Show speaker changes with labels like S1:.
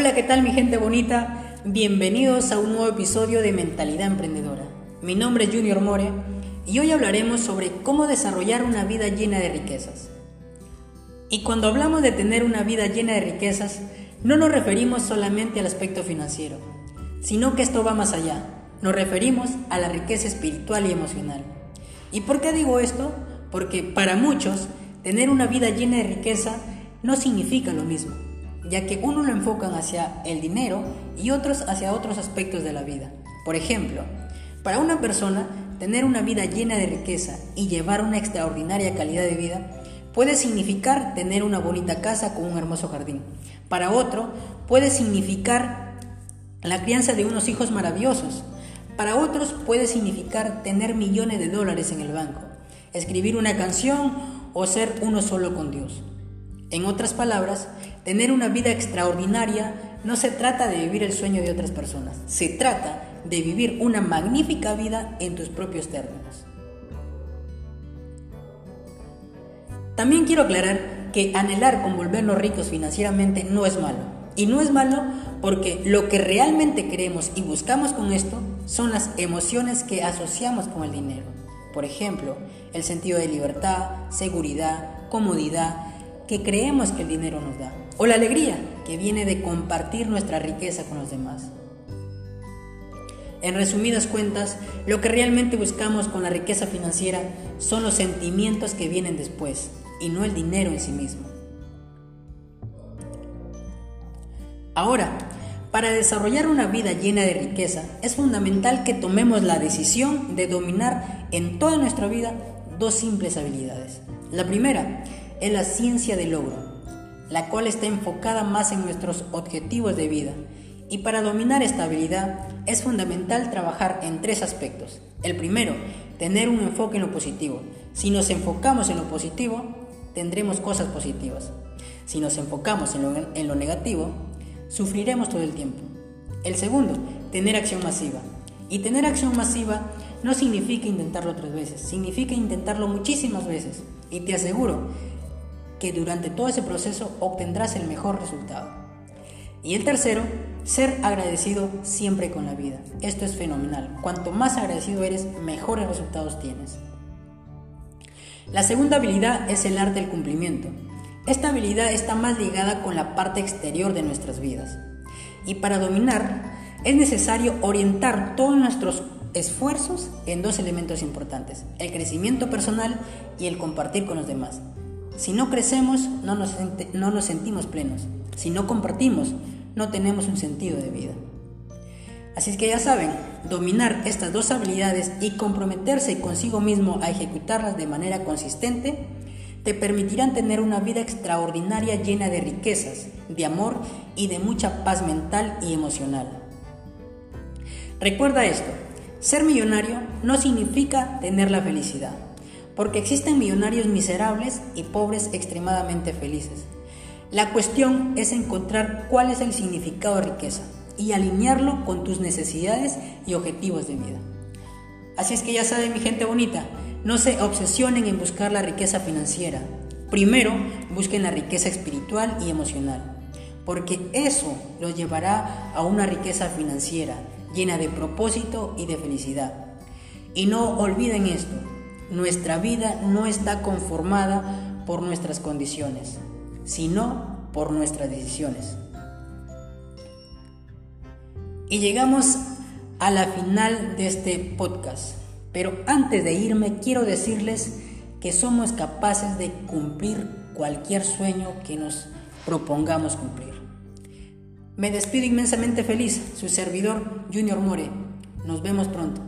S1: Hola, ¿qué tal mi gente bonita? Bienvenidos a un nuevo episodio de Mentalidad Emprendedora. Mi nombre es Junior More y hoy hablaremos sobre cómo desarrollar una vida llena de riquezas. Y cuando hablamos de tener una vida llena de riquezas, no nos referimos solamente al aspecto financiero, sino que esto va más allá. Nos referimos a la riqueza espiritual y emocional. ¿Y por qué digo esto? Porque para muchos, tener una vida llena de riqueza no significa lo mismo ya que uno lo enfocan hacia el dinero y otros hacia otros aspectos de la vida. Por ejemplo, para una persona, tener una vida llena de riqueza y llevar una extraordinaria calidad de vida puede significar tener una bonita casa con un hermoso jardín. Para otro, puede significar la crianza de unos hijos maravillosos. Para otros puede significar tener millones de dólares en el banco, escribir una canción o ser uno solo con Dios. En otras palabras, tener una vida extraordinaria no se trata de vivir el sueño de otras personas, se trata de vivir una magnífica vida en tus propios términos. También quiero aclarar que anhelar con volvernos ricos financieramente no es malo. Y no es malo porque lo que realmente queremos y buscamos con esto son las emociones que asociamos con el dinero. Por ejemplo, el sentido de libertad, seguridad, comodidad, que creemos que el dinero nos da, o la alegría que viene de compartir nuestra riqueza con los demás. En resumidas cuentas, lo que realmente buscamos con la riqueza financiera son los sentimientos que vienen después y no el dinero en sí mismo. Ahora, para desarrollar una vida llena de riqueza es fundamental que tomemos la decisión de dominar en toda nuestra vida dos simples habilidades. La primera es la ciencia del logro, la cual está enfocada más en nuestros objetivos de vida. Y para dominar esta habilidad es fundamental trabajar en tres aspectos. El primero, tener un enfoque en lo positivo. Si nos enfocamos en lo positivo, tendremos cosas positivas. Si nos enfocamos en lo, en lo negativo, sufriremos todo el tiempo. El segundo, tener acción masiva. Y tener acción masiva no significa intentarlo tres veces, significa intentarlo muchísimas veces. Y te aseguro que durante todo ese proceso obtendrás el mejor resultado. Y el tercero, ser agradecido siempre con la vida. Esto es fenomenal. Cuanto más agradecido eres, mejores resultados tienes. La segunda habilidad es el arte del cumplimiento. Esta habilidad está más ligada con la parte exterior de nuestras vidas. Y para dominar es necesario orientar todos nuestros esfuerzos en dos elementos importantes, el crecimiento personal y el compartir con los demás. Si no crecemos, no nos, no nos sentimos plenos. Si no compartimos, no tenemos un sentido de vida. Así es que ya saben, dominar estas dos habilidades y comprometerse consigo mismo a ejecutarlas de manera consistente te permitirán tener una vida extraordinaria llena de riquezas, de amor y de mucha paz mental y emocional. Recuerda esto, ser millonario no significa tener la felicidad porque existen millonarios miserables y pobres extremadamente felices. La cuestión es encontrar cuál es el significado de riqueza y alinearlo con tus necesidades y objetivos de vida. Así es que ya saben mi gente bonita, no se obsesionen en buscar la riqueza financiera. Primero busquen la riqueza espiritual y emocional, porque eso los llevará a una riqueza financiera llena de propósito y de felicidad. Y no olviden esto, nuestra vida no está conformada por nuestras condiciones, sino por nuestras decisiones. Y llegamos a la final de este podcast. Pero antes de irme quiero decirles que somos capaces de cumplir cualquier sueño que nos propongamos cumplir. Me despido inmensamente feliz, su servidor Junior More. Nos vemos pronto.